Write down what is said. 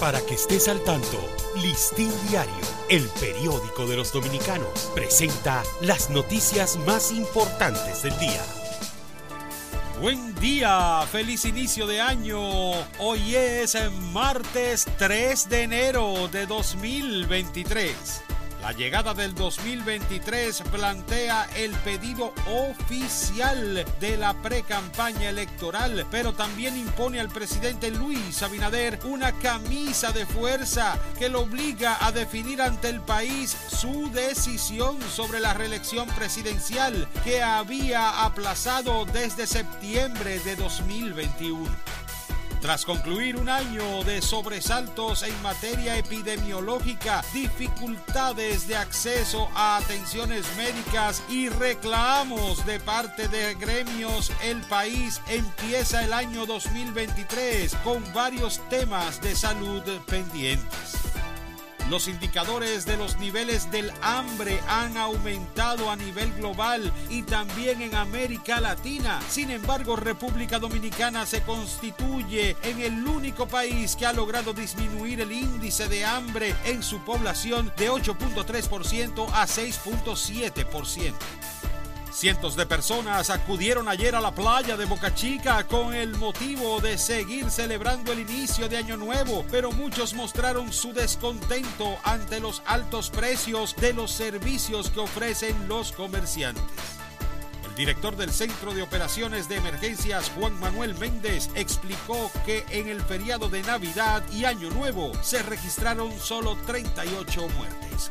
Para que estés al tanto, Listín Diario, el periódico de los dominicanos, presenta las noticias más importantes del día. Buen día, feliz inicio de año. Hoy es martes 3 de enero de 2023. La llegada del 2023 plantea el pedido oficial de la pre-campaña electoral, pero también impone al presidente Luis Abinader una camisa de fuerza que lo obliga a definir ante el país su decisión sobre la reelección presidencial que había aplazado desde septiembre de 2021. Tras concluir un año de sobresaltos en materia epidemiológica, dificultades de acceso a atenciones médicas y reclamos de parte de gremios, el país empieza el año 2023 con varios temas de salud pendientes. Los indicadores de los niveles del hambre han aumentado a nivel global y también en América Latina. Sin embargo, República Dominicana se constituye en el único país que ha logrado disminuir el índice de hambre en su población de 8.3% a 6.7%. Cientos de personas acudieron ayer a la playa de Boca Chica con el motivo de seguir celebrando el inicio de Año Nuevo, pero muchos mostraron su descontento ante los altos precios de los servicios que ofrecen los comerciantes director del Centro de Operaciones de Emergencias, Juan Manuel Méndez, explicó que en el feriado de Navidad y Año Nuevo se registraron solo 38 muertes.